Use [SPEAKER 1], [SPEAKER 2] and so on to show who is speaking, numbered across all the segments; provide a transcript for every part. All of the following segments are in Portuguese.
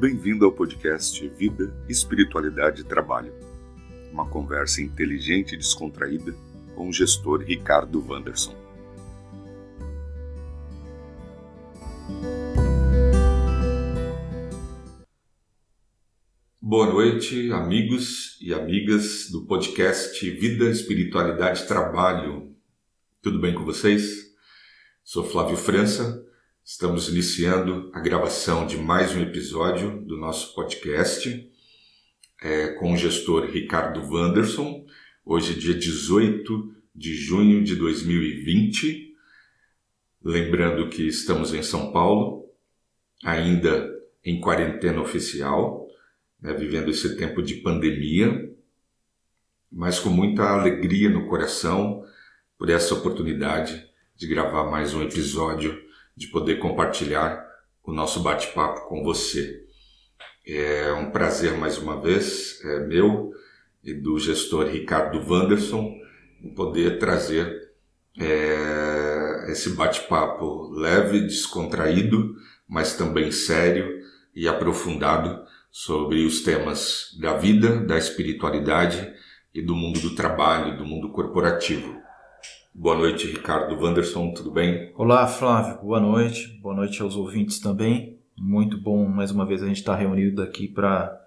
[SPEAKER 1] Bem-vindo ao podcast Vida, Espiritualidade e Trabalho. Uma conversa inteligente e descontraída com o gestor Ricardo Wanderson. Boa noite, amigos e amigas do podcast Vida, Espiritualidade e Trabalho. Tudo bem com vocês? Sou Flávio França Estamos iniciando a gravação de mais um episódio do nosso podcast é, com o gestor Ricardo Wanderson. Hoje, dia 18 de junho de 2020. Lembrando que estamos em São Paulo, ainda em quarentena oficial, né, vivendo esse tempo de pandemia, mas com muita alegria no coração por essa oportunidade de gravar mais um episódio de poder compartilhar o nosso bate-papo com você. É um prazer mais uma vez, é meu e do gestor Ricardo Wanderson, poder trazer é, esse bate-papo leve, descontraído, mas também sério e aprofundado sobre os temas da vida, da espiritualidade e do mundo do trabalho, do mundo corporativo. Boa noite, Ricardo Wanderson, tudo bem?
[SPEAKER 2] Olá, Flávio, boa noite. Boa noite aos ouvintes também. Muito bom mais uma vez a gente estar reunido aqui para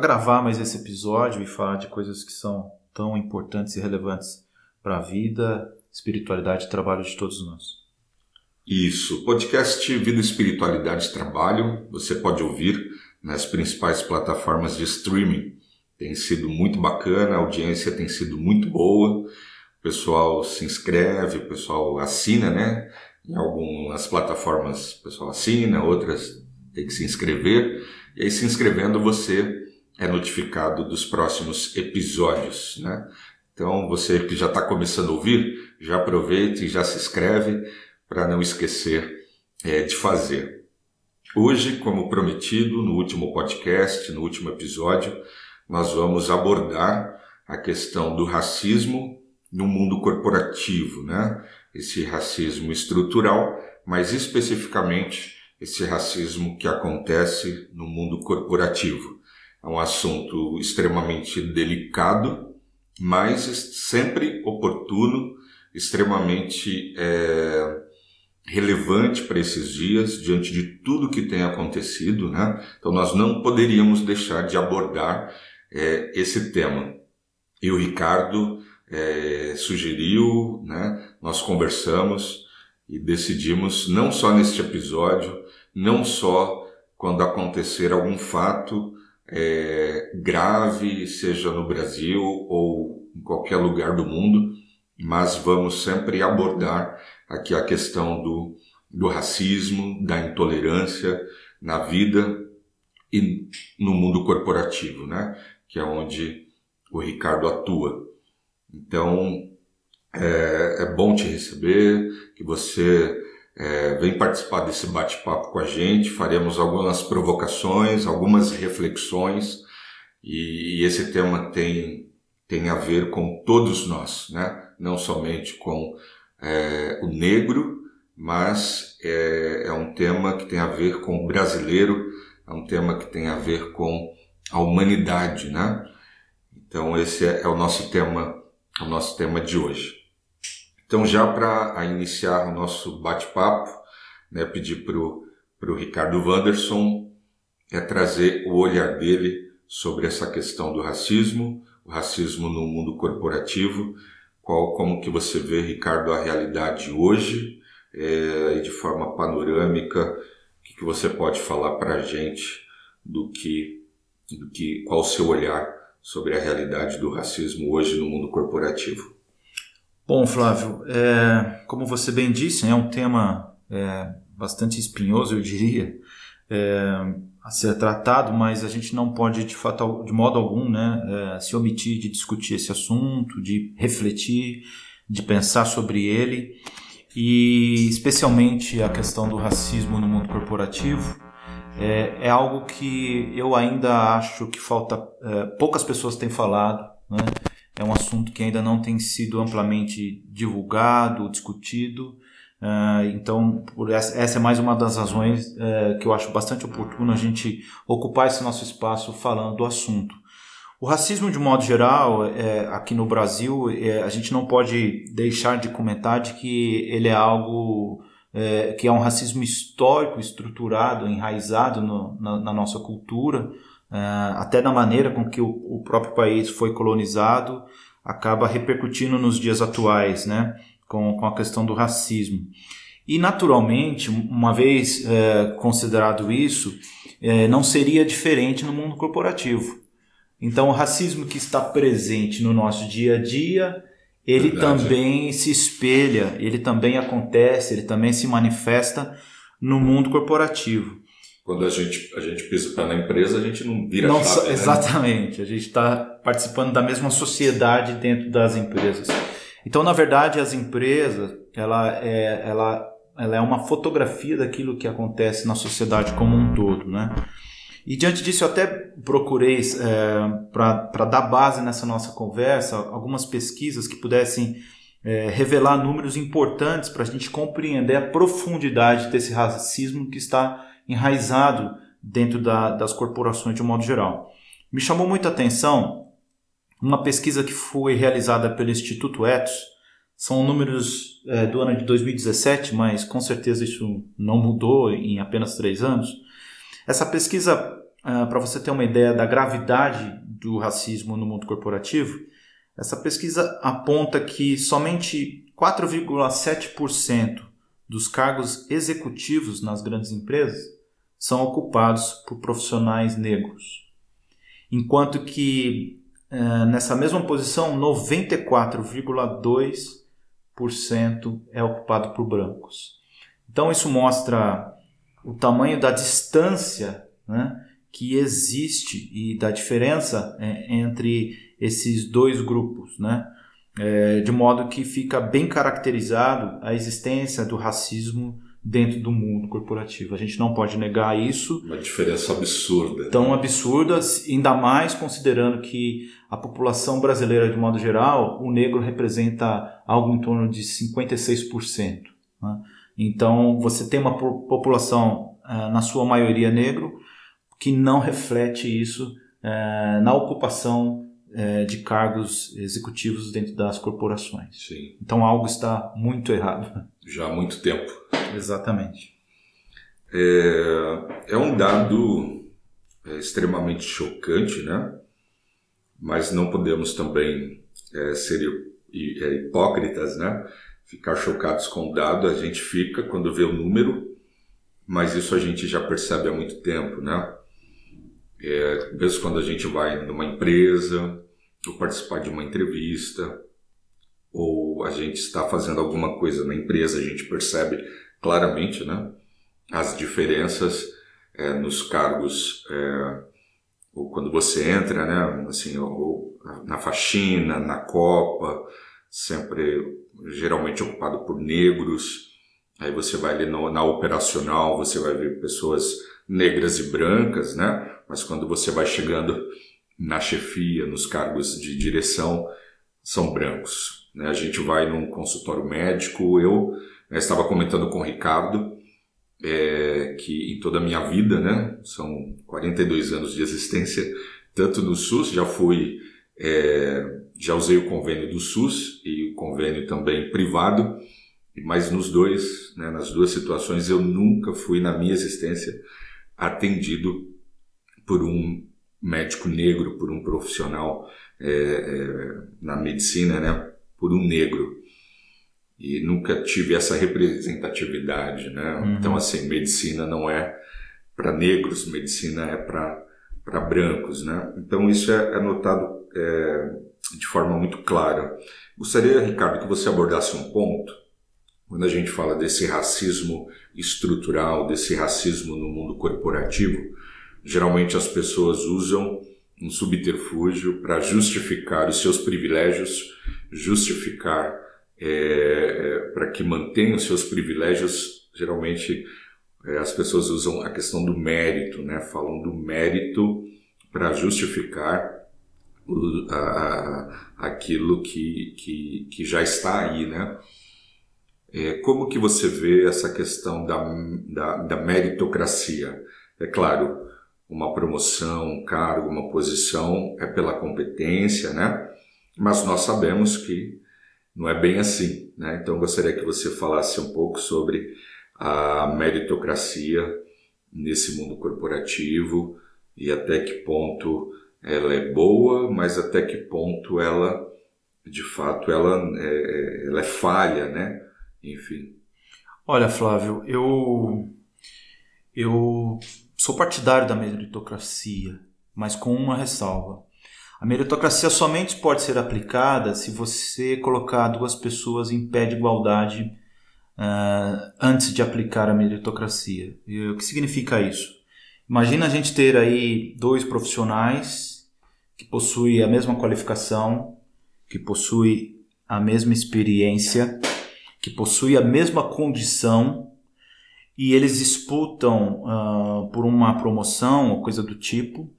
[SPEAKER 2] gravar mais esse episódio e falar de coisas que são tão importantes e relevantes para a vida, espiritualidade e trabalho de todos nós.
[SPEAKER 1] Isso, podcast Vida, Espiritualidade e Trabalho, você pode ouvir nas principais plataformas de streaming. Tem sido muito bacana, a audiência tem sido muito boa pessoal se inscreve, o pessoal assina, né? Em algumas plataformas o pessoal assina, outras tem que se inscrever. E aí, se inscrevendo, você é notificado dos próximos episódios, né? Então, você que já está começando a ouvir, já aproveite e já se inscreve para não esquecer é, de fazer. Hoje, como prometido no último podcast, no último episódio, nós vamos abordar a questão do racismo no mundo corporativo, né? Esse racismo estrutural, mas especificamente esse racismo que acontece no mundo corporativo. É um assunto extremamente delicado, mas sempre oportuno, extremamente é, relevante para esses dias, diante de tudo que tem acontecido, né? Então nós não poderíamos deixar de abordar é, esse tema. E o Ricardo é, sugeriu, né? nós conversamos e decidimos, não só neste episódio, não só quando acontecer algum fato é, grave, seja no Brasil ou em qualquer lugar do mundo, mas vamos sempre abordar aqui a questão do, do racismo, da intolerância na vida e no mundo corporativo, né? que é onde o Ricardo atua. Então, é, é bom te receber, que você é, vem participar desse bate-papo com a gente. Faremos algumas provocações, algumas reflexões, e, e esse tema tem, tem a ver com todos nós, né? não somente com é, o negro, mas é, é um tema que tem a ver com o brasileiro, é um tema que tem a ver com a humanidade, né? Então esse é, é o nosso tema o nosso tema de hoje. Então, já para iniciar o nosso bate-papo, né, pedir para o Ricardo Wanderson é trazer o olhar dele sobre essa questão do racismo, o racismo no mundo corporativo, qual como que você vê, Ricardo, a realidade hoje é, e de forma panorâmica, o que, que você pode falar para a gente do que, do que, qual o seu olhar sobre a realidade do racismo hoje no mundo corporativo?
[SPEAKER 2] Bom, Flávio, é, como você bem disse, é um tema é, bastante espinhoso, eu diria, é, a ser tratado, mas a gente não pode, de, fato, de modo algum, né, é, se omitir de discutir esse assunto, de refletir, de pensar sobre ele, e especialmente a questão do racismo no mundo corporativo é, é algo que eu ainda acho que falta. É, poucas pessoas têm falado, né? É um assunto que ainda não tem sido amplamente divulgado, discutido. Uh, então, essa, essa, é mais uma das razões uh, que eu acho bastante oportuno a gente ocupar esse nosso espaço falando do assunto. O racismo, de modo geral, é, aqui no Brasil, é, a gente não pode deixar de comentar de que ele é algo é, que é um racismo histórico, estruturado, enraizado no, na, na, nossa cultura, é, até na maneira com que o, o próprio país foi colonizado, acaba repercutindo nos dias atuais, né? com, com a questão do racismo. E, naturalmente, uma vez é, considerado isso, é, não seria diferente no mundo corporativo. Então, o racismo que está presente no nosso dia a dia, ele Verdade. também se espelha, ele também acontece, ele também se manifesta no mundo corporativo.
[SPEAKER 1] Quando a gente, a gente pisa na empresa, a gente não vira
[SPEAKER 2] não,
[SPEAKER 1] chave,
[SPEAKER 2] né? Exatamente, a gente está participando da mesma sociedade dentro das empresas. Então, na verdade, as empresas, ela é, ela, ela é uma fotografia daquilo que acontece na sociedade como um todo, né? E diante disso, eu até procurei, é, para dar base nessa nossa conversa, algumas pesquisas que pudessem é, revelar números importantes para a gente compreender a profundidade desse racismo que está enraizado dentro da, das corporações de um modo geral. Me chamou muita atenção uma pesquisa que foi realizada pelo Instituto Etos, são números é, do ano de 2017, mas com certeza isso não mudou em apenas três anos. Essa pesquisa, é, para você ter uma ideia da gravidade do racismo no mundo corporativo, essa pesquisa aponta que somente 4,7% dos cargos executivos nas grandes empresas são ocupados por profissionais negros, enquanto que é, nessa mesma posição, 94,2% é ocupado por brancos. Então, isso mostra o tamanho da distância né, que existe e da diferença é, entre esses dois grupos, né? É, de modo que fica bem caracterizado a existência do racismo dentro do mundo corporativo. A gente não pode negar isso.
[SPEAKER 1] Uma diferença absurda.
[SPEAKER 2] Tão absurda, ainda mais considerando que a população brasileira, de modo geral, o negro representa algo em torno de 56%. Né? Então, você tem uma população, eh, na sua maioria negro, que não reflete isso eh, na ocupação eh, de cargos executivos dentro das corporações.
[SPEAKER 1] Sim.
[SPEAKER 2] Então, algo está muito errado.
[SPEAKER 1] Já há muito tempo.
[SPEAKER 2] Exatamente.
[SPEAKER 1] É, é um dado extremamente chocante, né? mas não podemos também é, ser é, hipócritas, né? Ficar chocados com o dado, a gente fica quando vê o número, mas isso a gente já percebe há muito tempo, né? É, mesmo quando a gente vai numa empresa, ou participar de uma entrevista, ou a gente está fazendo alguma coisa na empresa, a gente percebe claramente, né? As diferenças é, nos cargos é, ou quando você entra, né, assim, ou, na faxina, na copa, sempre geralmente ocupado por negros. Aí você vai ali no, na operacional, você vai ver pessoas negras e brancas, né? Mas quando você vai chegando na chefia, nos cargos de direção, são brancos. Né? A gente vai num consultório médico, eu né, estava comentando com o Ricardo, é, que em toda a minha vida, né, são 42 anos de existência, tanto no SUS, já fui, é, já usei o convênio do SUS e o convênio também privado, mas nos dois, né, nas duas situações, eu nunca fui na minha existência atendido por um médico negro, por um profissional é, é na medicina, né, por um negro e nunca tive essa representatividade, né? Uhum. Então, assim, medicina não é para negros, medicina é para brancos, né? Então, isso é, é notado é, de forma muito clara. Gostaria, Ricardo, que você abordasse um ponto, quando a gente fala desse racismo estrutural, desse racismo no mundo corporativo, geralmente as pessoas usam um subterfúgio para justificar os seus privilégios, justificar é, para que mantenham seus privilégios, geralmente é, as pessoas usam a questão do mérito, né? falam do mérito para justificar o, a, aquilo que, que, que já está aí. Né? É, como que você vê essa questão da, da, da meritocracia? É claro, uma promoção, um cargo, uma posição é pela competência, né? Mas nós sabemos que não é bem assim, né? Então gostaria que você falasse um pouco sobre a meritocracia nesse mundo corporativo e até que ponto ela é boa, mas até que ponto ela, de fato, ela é, é ela é falha, né? Enfim.
[SPEAKER 2] Olha, Flávio, eu eu sou partidário da meritocracia, mas com uma ressalva. A meritocracia somente pode ser aplicada se você colocar duas pessoas em pé de igualdade uh, antes de aplicar a meritocracia. E o que significa isso? Imagina a gente ter aí dois profissionais que possuem a mesma qualificação, que possuem a mesma experiência, que possuem a mesma condição e eles disputam uh, por uma promoção ou coisa do tipo.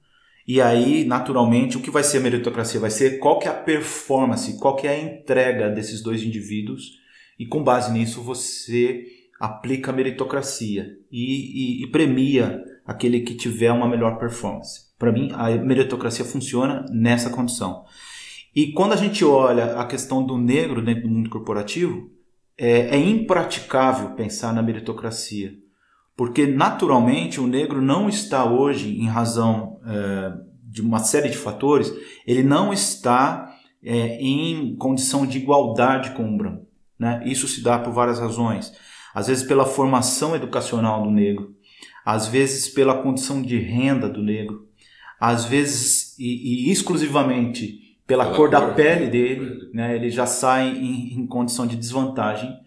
[SPEAKER 2] E aí, naturalmente, o que vai ser a meritocracia? Vai ser qual que é a performance, qual que é a entrega desses dois indivíduos e com base nisso você aplica a meritocracia e, e, e premia aquele que tiver uma melhor performance. Para mim, a meritocracia funciona nessa condição. E quando a gente olha a questão do negro dentro do mundo corporativo, é, é impraticável pensar na meritocracia, porque naturalmente o negro não está hoje, em razão é, de uma série de fatores, ele não está é, em condição de igualdade com o branco. Né? Isso se dá por várias razões. Às vezes pela formação educacional do negro, às vezes pela condição de renda do negro, às vezes e, e exclusivamente pela, pela cor, cor, da pele dele, né? ele já sai em, em condição de desvantagem,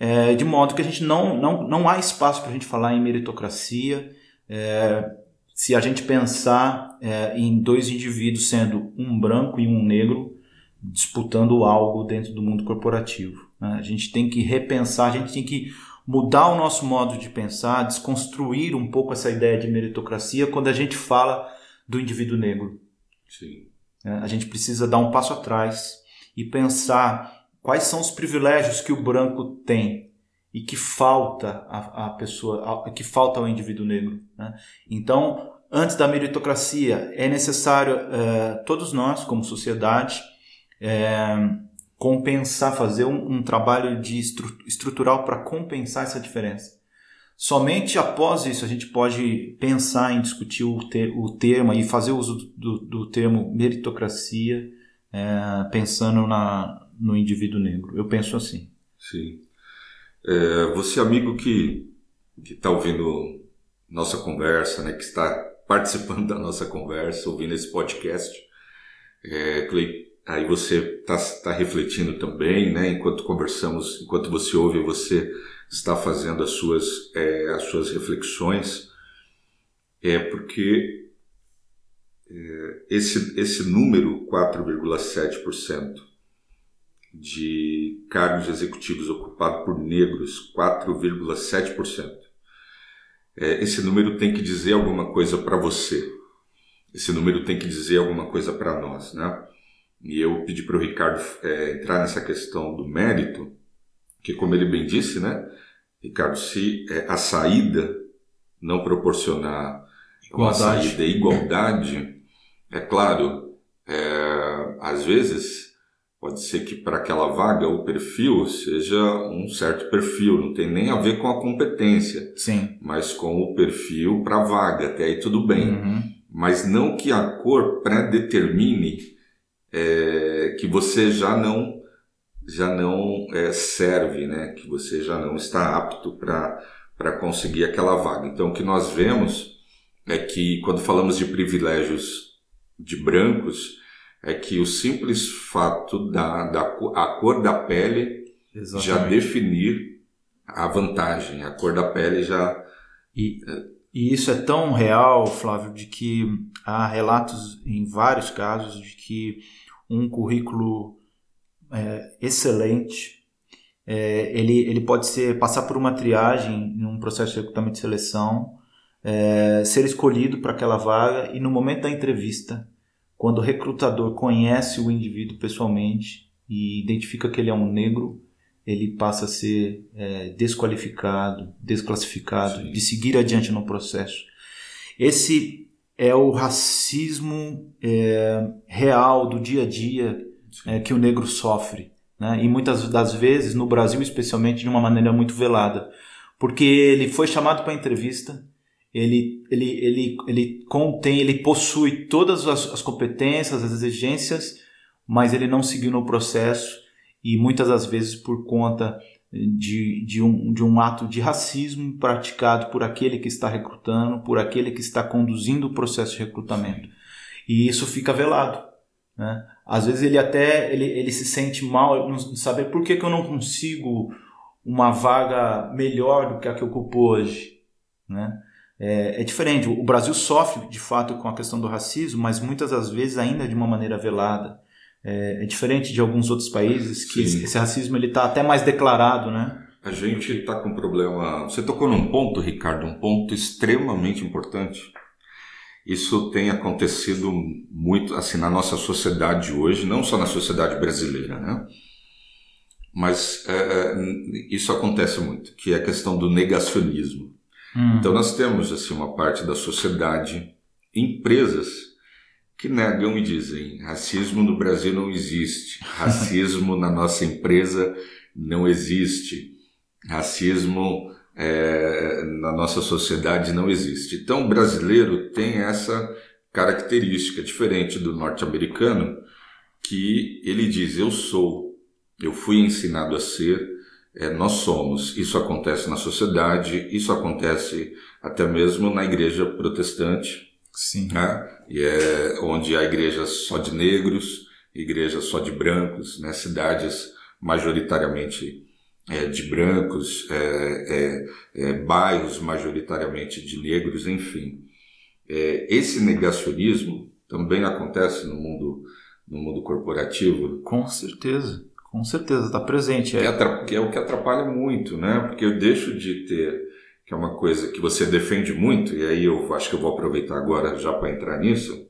[SPEAKER 2] é, de modo que a gente não, não, não há espaço para a gente falar em meritocracia. É, se a gente pensar é, em dois indivíduos sendo um branco e um negro disputando algo dentro do mundo corporativo. Né? A gente tem que repensar, a gente tem que mudar o nosso modo de pensar, desconstruir um pouco essa ideia de meritocracia quando a gente fala do indivíduo negro.
[SPEAKER 1] Sim.
[SPEAKER 2] É, a gente precisa dar um passo atrás e pensar quais são os privilégios que o branco tem e que falta a, a pessoa, a, que falta ao indivíduo negro. Né? Então, antes da meritocracia, é necessário é, todos nós, como sociedade, é, compensar, fazer um, um trabalho de estru, estrutural para compensar essa diferença. Somente após isso a gente pode pensar em discutir o, ter, o termo e fazer uso do, do termo meritocracia, é, pensando na, no indivíduo negro. Eu penso assim.
[SPEAKER 1] Sim. É, você, amigo que está ouvindo nossa conversa, né, que está participando da nossa conversa, ouvindo esse podcast, é, aí você está tá refletindo também, né? Enquanto conversamos, enquanto você ouve, você está fazendo as suas, é, as suas reflexões, é porque é, esse, esse número, 4,7% de cargos executivos ocupados por negros, 4,7%. É, esse número tem que dizer alguma coisa para você. Esse número tem que dizer alguma coisa para nós, né? E eu pedi para o Ricardo é, entrar nessa questão do mérito, que como ele bem disse, né, Ricardo, se é, a saída não proporcionar igualdade. uma saída igualdade, é claro, é, às vezes pode ser que para aquela vaga o perfil seja um certo perfil, não tem nem a ver com a competência,
[SPEAKER 2] Sim.
[SPEAKER 1] mas com o perfil para a vaga, até aí tudo bem.
[SPEAKER 2] Uhum.
[SPEAKER 1] Mas não que a cor predetermine é, que você já não já não é, serve, né? Que você já não está apto para conseguir aquela vaga. Então, o que nós vemos é que quando falamos de privilégios de brancos, é que o simples fato da, da a cor da pele Exatamente. já definir a vantagem, a cor da pele já.
[SPEAKER 2] E, e isso é tão real, Flávio, de que há relatos em vários casos de que um currículo é, excelente, é, ele, ele pode ser passar por uma triagem em um processo de recrutamento de seleção, é, ser escolhido para aquela vaga e no momento da entrevista, quando o recrutador conhece o indivíduo pessoalmente e identifica que ele é um negro, ele passa a ser é, desqualificado, desclassificado, Sim. de seguir adiante no processo. Esse é o racismo é, real do dia a dia é, que o negro sofre. Né? E muitas das vezes, no Brasil especialmente, de uma maneira muito velada. Porque ele foi chamado para entrevista, ele, ele, ele, ele contém, ele possui todas as, as competências, as exigências, mas ele não seguiu no processo e muitas das vezes por conta de, de, um, de um ato de racismo praticado por aquele que está recrutando, por aquele que está conduzindo o processo de recrutamento. E isso fica velado. Né? Às vezes ele até ele, ele se sente mal de saber por que, que eu não consigo uma vaga melhor do que a que ocupo hoje. Né? É, é, diferente. O Brasil sofre de fato com a questão do racismo, mas muitas das vezes ainda de uma maneira velada. É, é diferente de alguns outros países que Sim. esse racismo ele está até mais declarado, né?
[SPEAKER 1] A gente está com um problema. Você tocou num ponto, Ricardo, um ponto extremamente importante. Isso tem acontecido muito assim na nossa sociedade hoje, não só na sociedade brasileira, né? Mas é, é isso acontece muito, que é a questão do negacionismo. Hum. Então nós temos assim uma parte da sociedade, empresas que negam e dizem: racismo no Brasil não existe, racismo na nossa empresa não existe, racismo é, na nossa sociedade não existe. Então, o brasileiro tem essa característica diferente do norte-americano, que ele diz: eu sou, eu fui ensinado a ser, é, nós somos. Isso acontece na sociedade, isso acontece até mesmo na igreja protestante
[SPEAKER 2] Sim.
[SPEAKER 1] Né? E é onde há igrejas só de negros, igrejas só de brancos, né? cidades majoritariamente é, de brancos, é, é, é bairros majoritariamente de negros, enfim. É, esse negacionismo também acontece no mundo, no mundo corporativo.
[SPEAKER 2] Com certeza, com certeza, está presente.
[SPEAKER 1] É. é, é o que atrapalha muito, né? Porque eu deixo de ter que é uma coisa que você defende muito, e aí eu acho que eu vou aproveitar agora já para entrar nisso.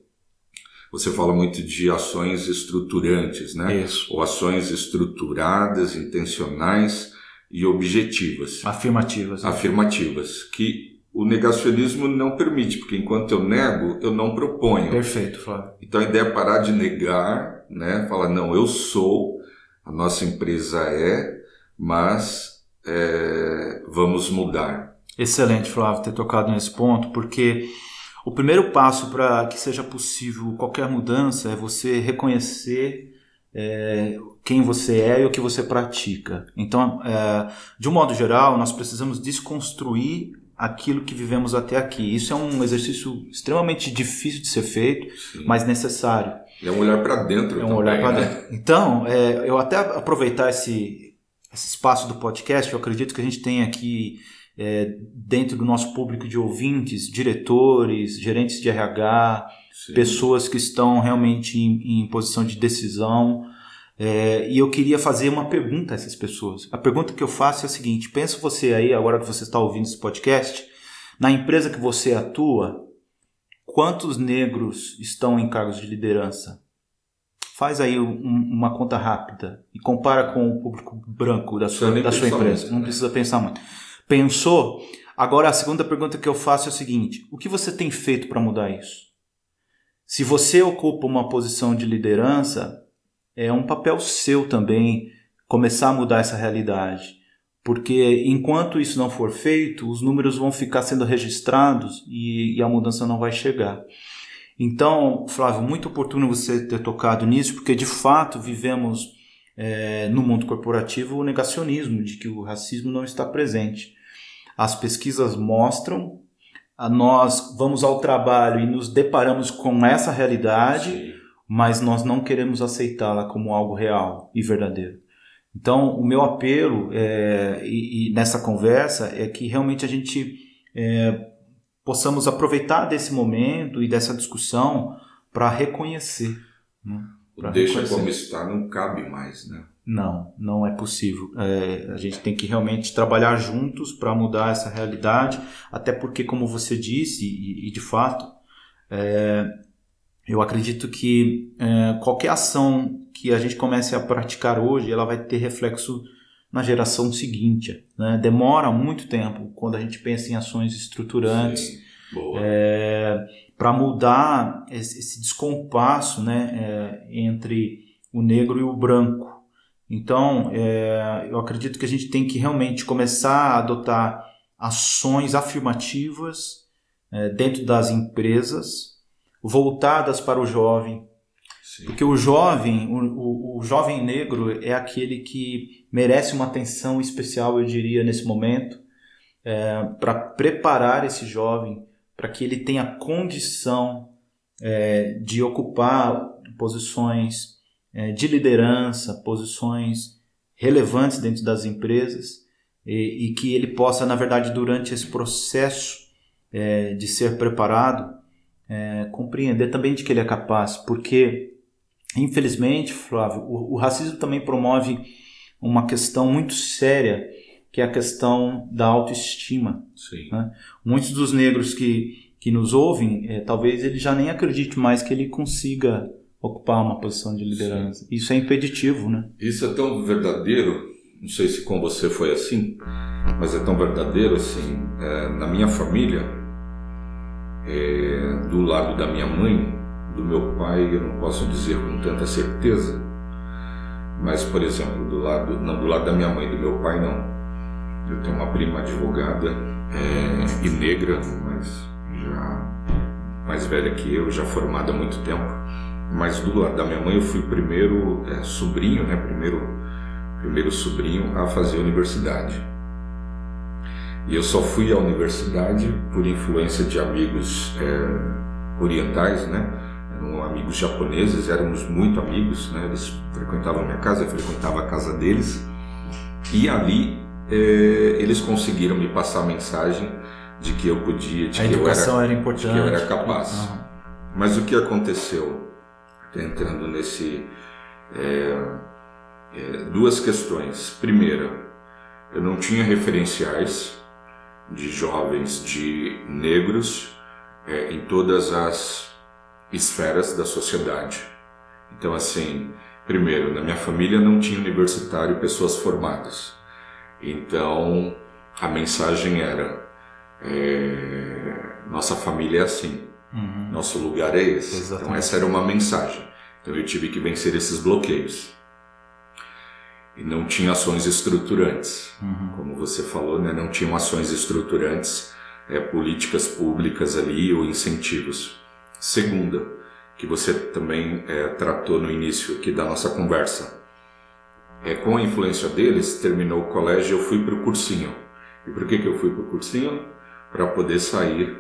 [SPEAKER 1] Você fala muito de ações estruturantes, né?
[SPEAKER 2] Isso.
[SPEAKER 1] Ou ações estruturadas, intencionais e objetivas.
[SPEAKER 2] Afirmativas.
[SPEAKER 1] Né? Afirmativas. Que o negacionismo não permite, porque enquanto eu nego, eu não proponho.
[SPEAKER 2] Perfeito, Flávio.
[SPEAKER 1] Então a ideia é parar de negar, né? Falar, não, eu sou, a nossa empresa é, mas é, vamos mudar.
[SPEAKER 2] Excelente, Flávio, ter tocado nesse ponto, porque o primeiro passo para que seja possível qualquer mudança é você reconhecer é, quem você é e o que você pratica. Então, é, de um modo geral, nós precisamos desconstruir aquilo que vivemos até aqui. Isso é um exercício extremamente difícil de ser feito, Sim. mas necessário.
[SPEAKER 1] É um olhar para dentro.
[SPEAKER 2] É
[SPEAKER 1] um também,
[SPEAKER 2] olhar para
[SPEAKER 1] né?
[SPEAKER 2] dentro. Então, é, eu até aproveitar esse, esse espaço do podcast, eu acredito que a gente tem aqui é, dentro do nosso público de ouvintes, diretores, gerentes de RH, Sim. pessoas que estão realmente em, em posição de decisão. É, e eu queria fazer uma pergunta a essas pessoas. A pergunta que eu faço é a seguinte: pensa você aí, agora que você está ouvindo esse podcast, na empresa que você atua, quantos negros estão em cargos de liderança? Faz aí um, uma conta rápida e compara com o público branco da sua, da sua empresa. Muito, Não precisa pensar muito. Pensou? Agora a segunda pergunta que eu faço é a seguinte: o que você tem feito para mudar isso? Se você ocupa uma posição de liderança, é um papel seu também começar a mudar essa realidade. Porque enquanto isso não for feito, os números vão ficar sendo registrados e, e a mudança não vai chegar. Então, Flávio, muito oportuno você ter tocado nisso, porque de fato vivemos é, no mundo corporativo o negacionismo de que o racismo não está presente as pesquisas mostram, nós vamos ao trabalho e nos deparamos com essa realidade, Sim. mas nós não queremos aceitá-la como algo real e verdadeiro. Então, o meu apelo é, e, e nessa conversa é que realmente a gente é, possamos aproveitar desse momento e dessa discussão para reconhecer. Né?
[SPEAKER 1] Deixa reconhecer. como está não cabe mais, né?
[SPEAKER 2] Não, não é possível. É, a gente tem que realmente trabalhar juntos para mudar essa realidade, até porque, como você disse, e, e de fato, é, eu acredito que é, qualquer ação que a gente comece a praticar hoje, ela vai ter reflexo na geração seguinte. Né? Demora muito tempo quando a gente pensa em ações estruturantes é, para mudar esse, esse descompasso né, é, entre o negro e o branco. Então, é, eu acredito que a gente tem que realmente começar a adotar ações afirmativas é, dentro das empresas, voltadas para o jovem, Sim. Porque o jovem, o, o, o, jovem negro é aquele que merece uma atenção especial, eu diria, nesse momento, é, para preparar esse jovem para que ele tenha condição é, de ocupar posições de liderança, posições relevantes dentro das empresas e, e, que ele possa, na verdade, durante esse processo é, de ser preparado, é, compreender também de que ele é capaz, porque Infelizmente, Flávio, o, o racismo também promove uma questão muito séria, que é a questão da autoestima. Né? Muitos dos negros que, que nos ouvem, é, talvez ele já nem acredite mais que ele consiga ocupar uma posição de liderança. Sim. Isso é impeditivo, né?
[SPEAKER 1] Isso é tão verdadeiro, não sei se com você foi assim, mas é tão verdadeiro assim. É, na minha família, é, do lado da minha mãe, do meu pai eu não posso dizer com tanta certeza, mas por exemplo do lado não do lado da minha mãe, do meu pai não. Eu tenho uma prima advogada é, e negra, mas já mais velha que eu, já formada há muito tempo. Mas do lado da minha mãe eu fui o primeiro é, sobrinho, né? Primeiro primeiro sobrinho a fazer universidade. E eu só fui à universidade por influência de amigos é, orientais, né? eram amigos japoneses, éramos muito amigos, né? eles frequentavam a minha casa, eu frequentava a casa deles, e ali é, eles conseguiram me passar a mensagem de que eu podia, de
[SPEAKER 2] a
[SPEAKER 1] que,
[SPEAKER 2] eu era,
[SPEAKER 1] era,
[SPEAKER 2] importante.
[SPEAKER 1] Que eu era capaz. Uhum. Mas o que aconteceu, entrando nesse. É, é, duas questões. Primeira, eu não tinha referenciais de jovens de negros é, em todas as esferas da sociedade. Então, assim, primeiro, na minha família não tinha universitário pessoas formadas. Então, a mensagem era: é, nossa família é assim, uhum. nosso lugar é esse. Então, Exatamente. Então, essa era uma mensagem. Então, eu tive que vencer esses bloqueios. E não tinha ações estruturantes, uhum. como você falou, né? não tinham ações estruturantes, é, políticas públicas ali ou incentivos. Segunda, que você também é, tratou no início aqui da nossa conversa. É, com a influência deles, terminou o colégio eu fui para o cursinho. E por que, que eu fui para o cursinho? Para poder sair,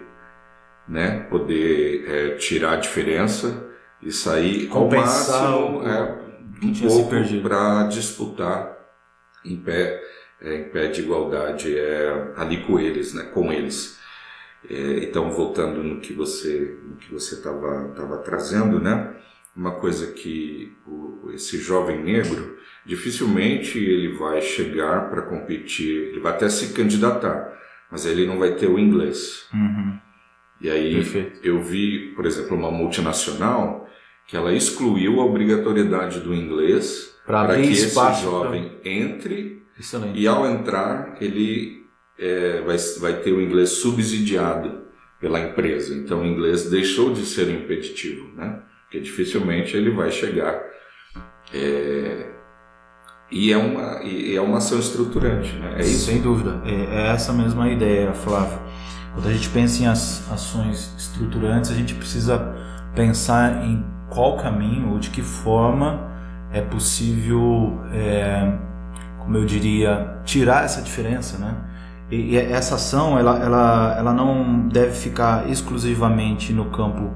[SPEAKER 1] né? poder é, tirar a diferença e sair
[SPEAKER 2] Compensar
[SPEAKER 1] ao máximo é, um pouco para disputar em pé, é, em pé de igualdade é, ali com eles, né? com eles. É, então, voltando no que você no que você estava tava trazendo, né? Uma coisa que o, esse jovem negro dificilmente ele vai chegar para competir, ele vai até se candidatar, mas ele não vai ter o inglês.
[SPEAKER 2] Uhum.
[SPEAKER 1] E aí Perfeito. eu vi, por exemplo, uma multinacional que ela excluiu a obrigatoriedade do inglês para que esse jovem pra... entre
[SPEAKER 2] Excelente.
[SPEAKER 1] e ao entrar ele é, vai, vai ter o inglês subsidiado pela empresa. Então o inglês deixou de ser impeditivo, né? Porque dificilmente ele vai chegar. É, e é uma, e é uma ação estruturante, né? É isso?
[SPEAKER 2] Sem dúvida. É, é essa mesma ideia, Flávio. Quando a gente pensa em ações estruturantes, a gente precisa pensar em qual caminho ou de que forma é possível, é, como eu diria, tirar essa diferença, né? E, essa ação ela, ela, ela não deve ficar exclusivamente no campo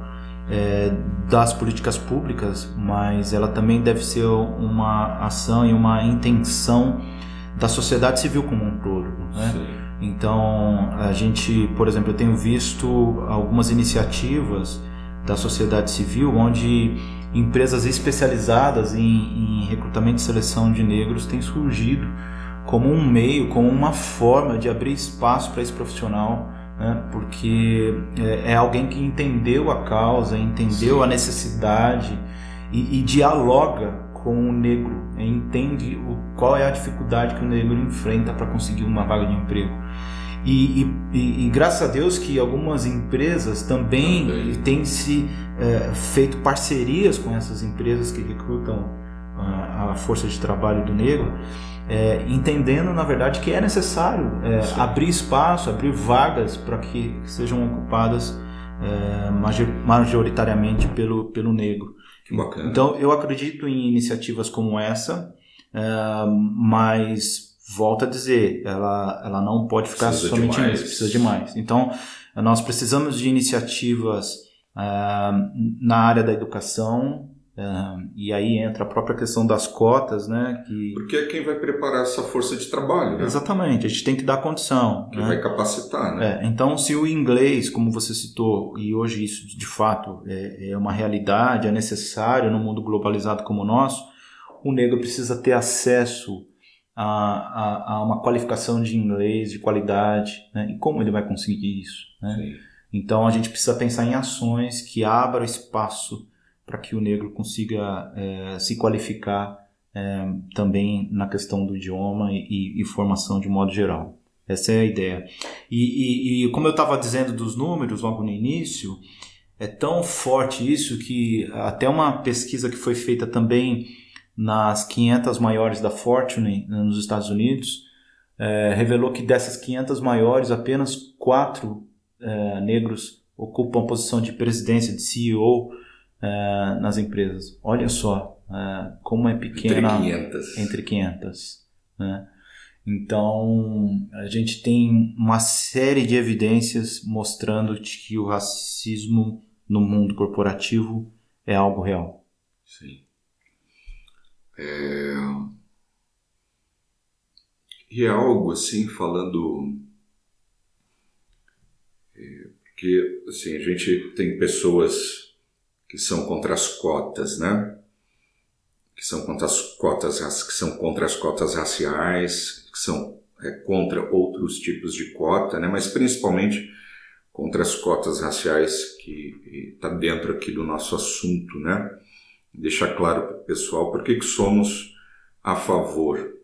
[SPEAKER 2] é, das políticas públicas, mas ela também deve ser uma ação e uma intenção da sociedade civil como um todo. Né? Então, a gente, por exemplo, eu tenho visto algumas iniciativas da sociedade civil onde empresas especializadas em, em recrutamento e seleção de negros têm surgido como um meio, como uma forma de abrir espaço para esse profissional, né? porque é, é, alguém que entendeu a causa, entendeu Sim. a necessidade e, e, dialoga com o negro, entende o, qual é a dificuldade que o negro enfrenta para conseguir uma vaga de emprego. E, e, e, graças a Deus que algumas empresas também, também. têm se é, feito parcerias com essas empresas que recrutam a, a força de trabalho do negro, é, entendendo na verdade que é necessário é, abrir espaço, abrir vagas para que sejam ocupadas é, majoritariamente pelo, pelo negro.
[SPEAKER 1] Que bacana.
[SPEAKER 2] Então eu acredito em iniciativas como essa, é, mas volta a dizer, ela, ela não pode ficar precisa somente nisso, precisa de mais. Então, nós precisamos de iniciativas uh, na área da educação, uh, e aí entra a própria questão das cotas, né? Que...
[SPEAKER 1] Porque é quem vai preparar essa força de trabalho, né?
[SPEAKER 2] Exatamente, a gente tem que dar condição.
[SPEAKER 1] Que né? vai capacitar, né?
[SPEAKER 2] É, então, se o inglês, como você citou, e hoje isso de fato é, é uma realidade, é necessário no mundo globalizado como o nosso, o negro precisa ter acesso a, a, a, uma qualificação de inglês de qualidade, né? e como ele vai conseguir isso. Né? Então a gente precisa pensar em ações que abram espaço para que o negro consiga é, se qualificar é, também na questão do idioma e, e, formação de modo geral. Essa é a ideia. E, e, e como eu estava dizendo dos números logo no início, é tão forte isso que até uma pesquisa que foi feita também nas 500 maiores da Fortune né, nos Estados Unidos, é, revelou que dessas 500 maiores, apenas quatro é, negros ocupam a posição de presidência, de CEO é, nas empresas. Olha só é, como é pequena.
[SPEAKER 1] Entre 500.
[SPEAKER 2] Entre 500 né? Então, a gente tem uma série de evidências mostrando que o racismo no mundo corporativo é algo real.
[SPEAKER 1] Sim. É... E é algo assim, falando. É, porque assim, a gente tem pessoas que são contra as cotas, né? Que são contra as cotas, que são contra as cotas raciais, que são é, contra outros tipos de cota, né? Mas principalmente contra as cotas raciais que está dentro aqui do nosso assunto, né? Deixar claro para o pessoal por que, que somos a favor,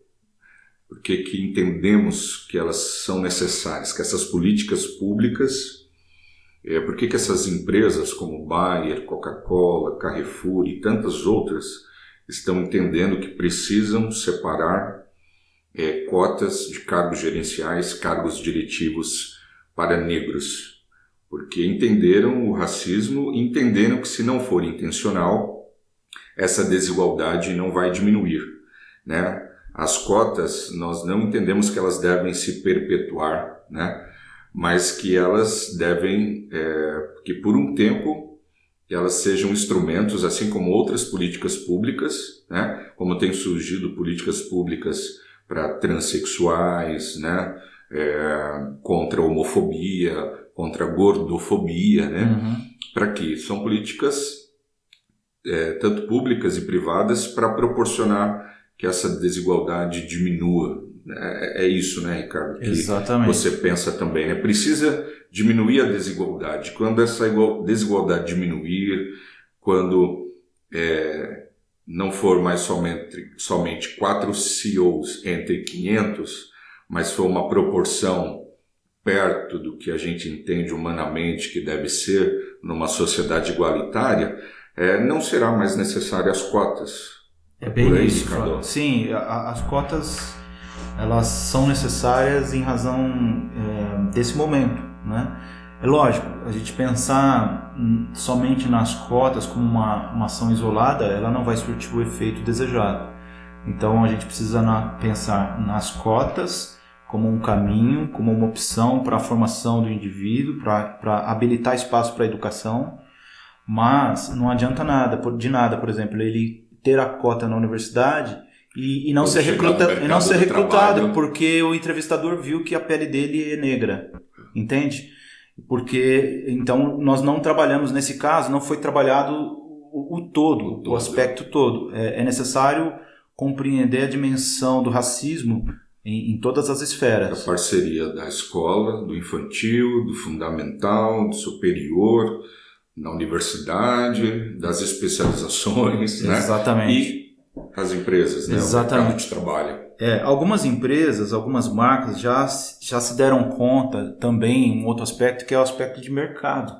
[SPEAKER 1] por que, que entendemos que elas são necessárias, que essas políticas públicas, é, por que, que essas empresas como Bayer, Coca-Cola, Carrefour e tantas outras estão entendendo que precisam separar é, cotas de cargos gerenciais, cargos diretivos para negros, porque entenderam o racismo, entenderam que se não for intencional, essa desigualdade não vai diminuir. Né? As cotas, nós não entendemos que elas devem se perpetuar, né? mas que elas devem, é, que por um tempo, elas sejam instrumentos, assim como outras políticas públicas, né? como tem surgido políticas públicas para transexuais, né? É, contra a homofobia, contra a gordofobia, né? Uhum. Para que são políticas é, tanto públicas e privadas, para proporcionar que essa desigualdade diminua. É, é, isso, né, Ricardo? Que
[SPEAKER 2] Exatamente.
[SPEAKER 1] Você pensa também, né? Precisa diminuir a desigualdade. Quando essa desigualdade diminuir, quando é, não for mais somente, somente quatro CEOs entre 500, mas for uma proporção perto do que a gente entende humanamente que deve ser numa sociedade igualitária, é, não será mais necessário as cotas.
[SPEAKER 2] É bem isso. Cada... Sim, a, as cotas elas são necessárias em razão é, desse momento, né? É lógico, a gente pensar somente nas cotas como uma, uma ação isolada, ela não vai surtir o efeito desejado. Então a gente precisa na, pensar nas cotas como um caminho, como uma opção para a formação do indivíduo, para habilitar espaço para a educação, mas não adianta nada, de nada, por exemplo, ele ter a cota na universidade e, e não, ser, recruta, e não ser recrutado trabalho. porque o entrevistador viu que a pele dele é negra. Entende? Porque então nós não trabalhamos nesse caso, não foi trabalhado o, o todo, o, todo. o aspecto todo. É, é, necessário compreender a dimensão do racismo em, em todas as esferas.
[SPEAKER 1] A parceria da escola, do infantil, do fundamental, do superior, na universidade, das especializações,
[SPEAKER 2] né? Exatamente.
[SPEAKER 1] E as empresas, né? Exatamente. o mercado de trabalho.
[SPEAKER 2] É, algumas empresas, algumas marcas já, já se deram conta também um outro aspecto que é o aspecto de mercado.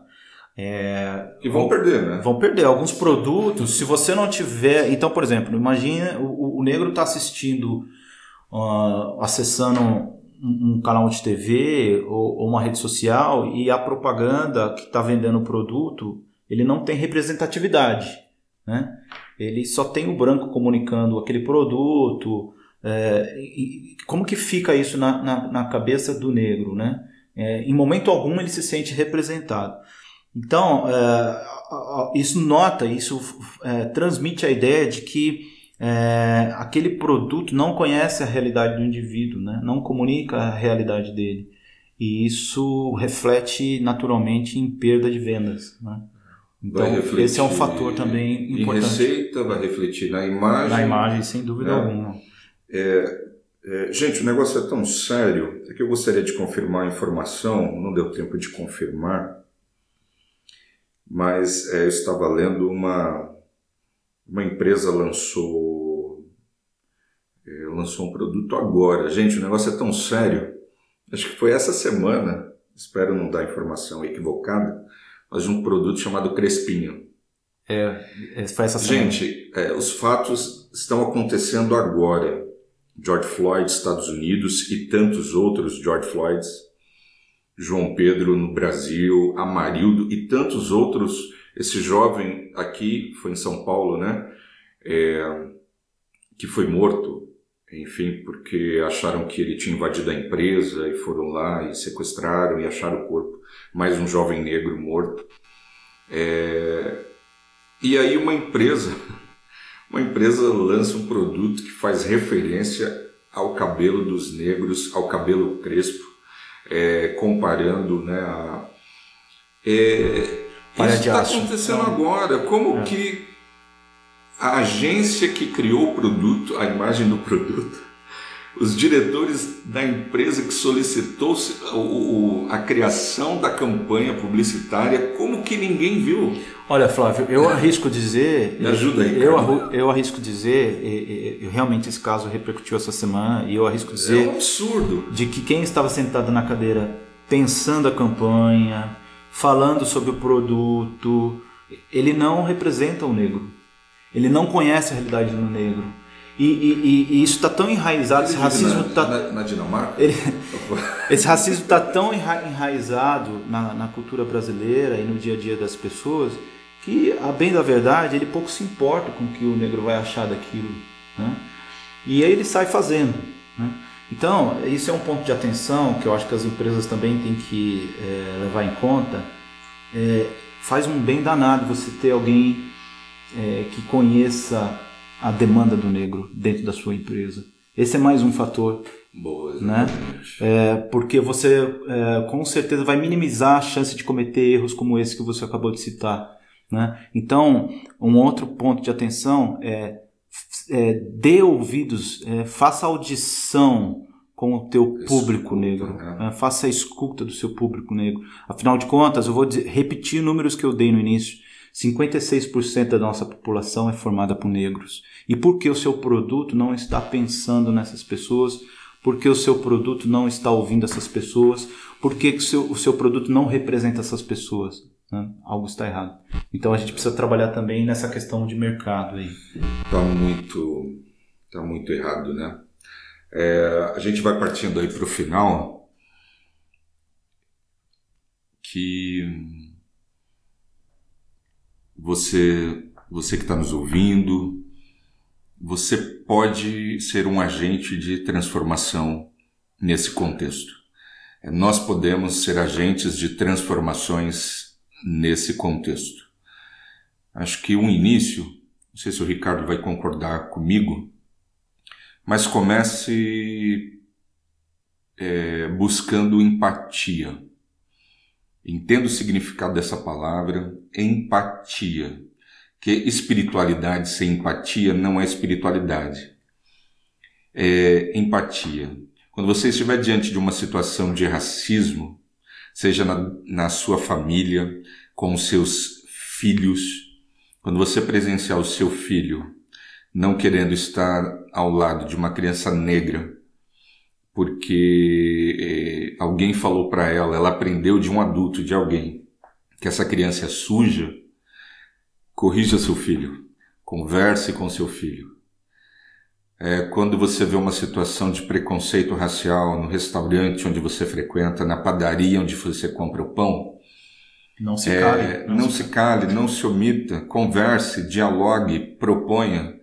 [SPEAKER 1] É, e vão, vão, perder, né?
[SPEAKER 2] Vão perder. Alguns produtos, se você não tiver. Então, por exemplo, imagine o, o negro está assistindo, uh, acessando um, canal de TV ou, ou, uma rede social e a propaganda que está vendendo o produto, ele não tem representatividade. Né? Ele só tem o branco comunicando aquele produto. É, como que fica isso na, na, na cabeça do negro? Né? É, em momento algum ele se sente representado. Então, é, isso nota, isso é, transmite a ideia de que é, aquele produto não conhece a realidade do indivíduo, né? não comunica a realidade dele. E isso reflete naturalmente em perda de vendas. Né? Então, esse é um fator também importante.
[SPEAKER 1] Em receita, vai refletir na imagem.
[SPEAKER 2] Na imagem, sem dúvida né? alguma.
[SPEAKER 1] É, é, gente, o negócio é tão sério é que eu gostaria de confirmar a informação, não deu tempo de confirmar, mas é, eu estava lendo uma, uma empresa lançou lançou um produto agora. Gente, o negócio é tão sério. Acho que foi essa semana, espero não dar informação equivocada, mas um produto chamado Crespinho.
[SPEAKER 2] É, é foi essa
[SPEAKER 1] semana. Gente, é, os fatos estão acontecendo agora. George Floyd, Estados Unidos e tantos outros George Floyds João Pedro no Brasil, Amarildo e tantos outros. Esse jovem aqui foi em São Paulo, né? É, que foi morto, enfim, porque acharam que ele tinha invadido a empresa e foram lá e sequestraram e acharam o corpo. Mais um jovem negro morto. É, e aí uma empresa, uma empresa lança um produto que faz referência ao cabelo dos negros, ao cabelo crespo é, comparando né, a, é, isso está acontecendo agora. Como é. que a agência que criou o produto, a imagem do produto, os diretores da empresa que solicitou a criação da campanha publicitária, como que ninguém viu?
[SPEAKER 2] Olha, Flávio, eu arrisco dizer.
[SPEAKER 1] Me ajuda aí.
[SPEAKER 2] Eu, eu arrisco dizer, eu, realmente esse caso repercutiu essa semana, e eu arrisco dizer.
[SPEAKER 1] É um absurdo.
[SPEAKER 2] De que quem estava sentado na cadeira pensando a campanha, falando sobre o produto, ele não representa o negro. Ele não conhece a realidade do negro e, e, e isso está tão enraizado, esse racismo está.
[SPEAKER 1] Na, na, Dinamarca?
[SPEAKER 2] Ele, esse racismo está tão enraizado na, na cultura brasileira e no dia a dia das pessoas que, a bem da verdade, ele pouco se importa com o que o negro vai achar daquilo. Né? E aí ele sai fazendo. Né? Então, isso é um ponto de atenção que eu acho que as empresas também têm que é, levar em conta. É, faz um bem danado você ter alguém é, que conheça a demanda do negro dentro da sua empresa. Esse é mais um fator.
[SPEAKER 1] Boa,
[SPEAKER 2] né? É, porque você é, com certeza vai minimizar a chance de cometer erros como esse que você acabou de citar. Né? Então, um outro ponto de atenção é, é dê ouvidos, é, faça audição com o teu público negro, né? né? faça a escuta do seu público negro. Afinal de contas, eu vou repetir números que eu dei no início. 56% da nossa população é formada por negros. E por que o seu produto não está pensando nessas pessoas? Por que o seu produto não está ouvindo essas pessoas? Por que o seu, o seu produto não representa essas pessoas? Né? Algo está errado. Então a gente precisa trabalhar também nessa questão de mercado aí.
[SPEAKER 1] Está muito, tá muito errado, né? É, a gente vai partindo aí para o final que você, você que está nos ouvindo, você pode ser um agente de transformação nesse contexto. É, nós podemos ser agentes de transformações nesse contexto. Acho que um início, não sei se o Ricardo vai concordar comigo, mas comece é, buscando empatia. Entenda o significado dessa palavra, empatia. Que espiritualidade sem empatia não é espiritualidade. É empatia. Quando você estiver diante de uma situação de racismo, seja na, na sua família, com os seus filhos, quando você presenciar o seu filho não querendo estar ao lado de uma criança negra, porque eh, alguém falou para ela, ela aprendeu de um adulto, de alguém, que essa criança é suja, corrija seu filho, converse com seu filho. É, quando você vê uma situação de preconceito racial no restaurante onde você frequenta, na padaria onde você compra o pão,
[SPEAKER 2] não se cale, é,
[SPEAKER 1] não, não se, se cale, não se omita, converse, dialogue, proponha.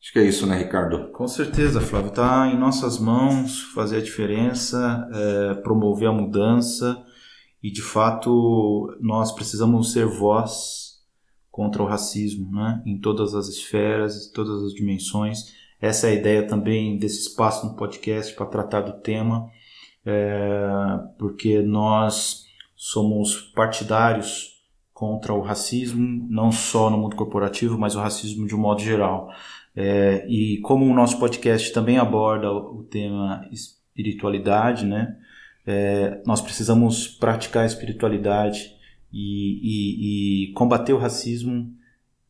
[SPEAKER 1] Acho que é isso, né, Ricardo?
[SPEAKER 2] Com certeza, Flávio. Está em nossas mãos fazer a diferença, é, promover a mudança e, de fato, nós precisamos ser voz contra o racismo, né? Em todas as esferas, em todas as dimensões. Essa é a ideia também desse espaço no podcast para tratar do tema, é, porque nós somos partidários contra o racismo, não só no mundo corporativo, mas o racismo de um modo geral. É, e como o nosso podcast também aborda o tema espiritualidade, né? É, nós precisamos praticar a espiritualidade e, e, e combater o racismo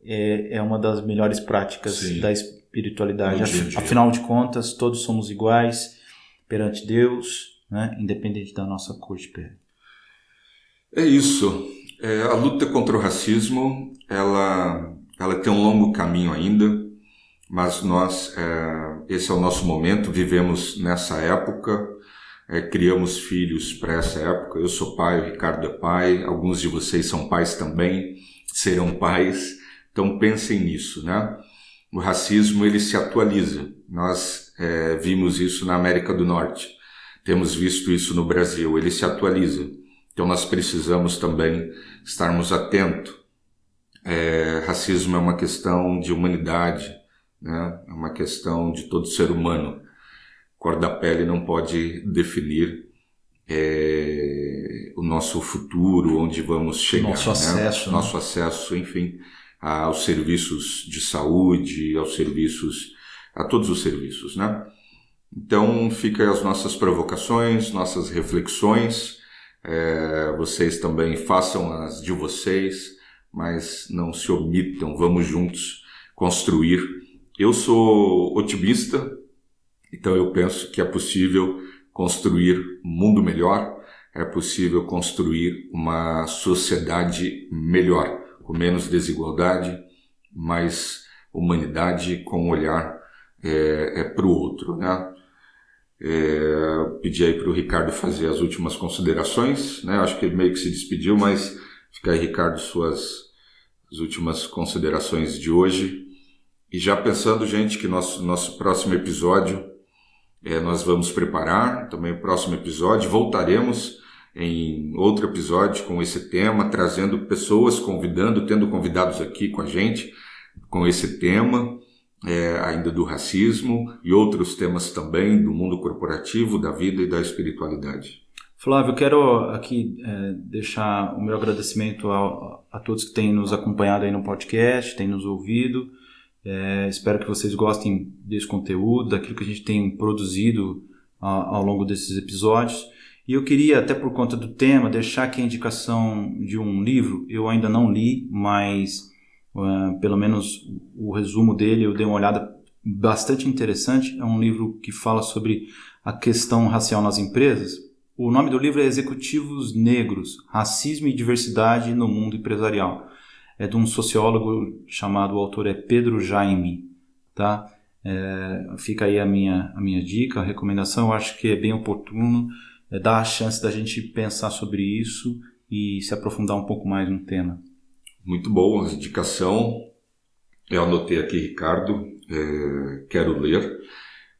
[SPEAKER 2] é, é, uma das melhores práticas Sim. da espiritualidade. Afinal de contas, todos somos iguais perante Deus, né? independente da nossa cor de pele.
[SPEAKER 1] É isso. É, a luta contra o racismo, ela, ela tem um longo caminho ainda mas nós, é, esse é o nosso momento, vivemos nessa época, é, criamos filhos para essa época. Eu sou pai, o Ricardo é pai, alguns de vocês são pais também, serão pais, então pensem nisso, né? O racismo ele se atualiza. Nós é, vimos isso na América do Norte, temos visto isso no Brasil, ele se atualiza. Então nós precisamos também estarmos atentos. É, racismo é uma questão de humanidade, né? é uma questão de todo ser humano. Cor da pele não pode definir é, o nosso futuro, onde vamos chegar.
[SPEAKER 2] Nosso
[SPEAKER 1] né?
[SPEAKER 2] acesso.
[SPEAKER 1] Né? Nosso acesso, enfim, aos serviços de saúde, aos serviços, a todos os serviços, né? Então, fica as nossas provocações, nossas reflexões. É, vocês também façam as de vocês, mas não se omitam. Vamos juntos construir eu sou otimista, então eu penso que é possível construir um mundo melhor, é possível construir uma sociedade melhor, com menos desigualdade, mais humanidade, com um olhar é, é para o outro, né? É, pedi aí para o Ricardo fazer as últimas considerações, né? Acho que ele meio que se despediu, mas fica aí, Ricardo, suas as últimas considerações de hoje. E já pensando, gente, que nosso, nosso próximo episódio é, nós vamos preparar também o próximo episódio. Voltaremos em outro episódio com esse tema, trazendo pessoas, convidando, tendo convidados aqui com a gente com esse tema, é, ainda do racismo e outros temas também do mundo corporativo, da vida e da espiritualidade.
[SPEAKER 2] Flávio, quero aqui é, deixar o meu agradecimento a, a todos que têm nos acompanhado aí no podcast, têm nos ouvido. É, espero que vocês gostem desse conteúdo, daquilo que a gente tem produzido ao, ao longo desses episódios. E eu queria, até por conta do tema, deixar aqui a indicação de um livro. Eu ainda não li, mas uh, pelo menos o resumo dele eu dei uma olhada bastante interessante. É um livro que fala sobre a questão racial nas empresas. O nome do livro é Executivos Negros: Racismo e Diversidade no Mundo Empresarial é de um sociólogo chamado, o autor é Pedro Jaime, tá? É, fica aí a minha, a minha dica, a recomendação, eu acho que é bem oportuno, é, dá a chance da gente pensar sobre isso e se aprofundar um pouco mais no tema.
[SPEAKER 1] Muito boa indicação, eu anotei aqui, Ricardo, é, quero ler.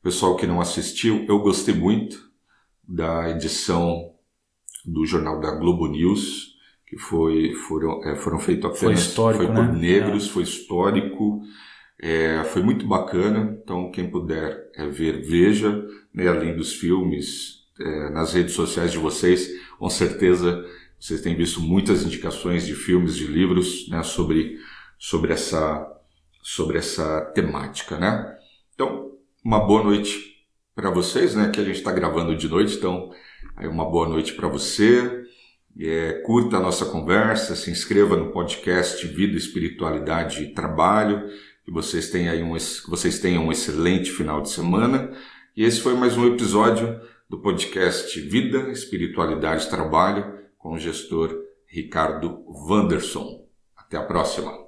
[SPEAKER 1] Pessoal que não assistiu, eu gostei muito da edição do jornal da Globo News, que foi, foram, é, foram feitos apenas
[SPEAKER 2] foi, histórico,
[SPEAKER 1] foi por né? negros, é. foi histórico, é, foi muito bacana. Então, quem puder é, ver, veja, né, além dos filmes, é, nas redes sociais de vocês, com certeza vocês têm visto muitas indicações de filmes, de livros né, sobre, sobre, essa, sobre essa temática. Né? Então, uma boa noite para vocês, né, que a gente está gravando de noite, então, aí uma boa noite para você. É, curta a nossa conversa, se inscreva no podcast Vida, Espiritualidade e Trabalho. que vocês tenham, aí um, que vocês tenham um excelente final de semana. E esse foi mais um episódio do podcast Vida, Espiritualidade e Trabalho com o gestor Ricardo Vanderson. Até a próxima!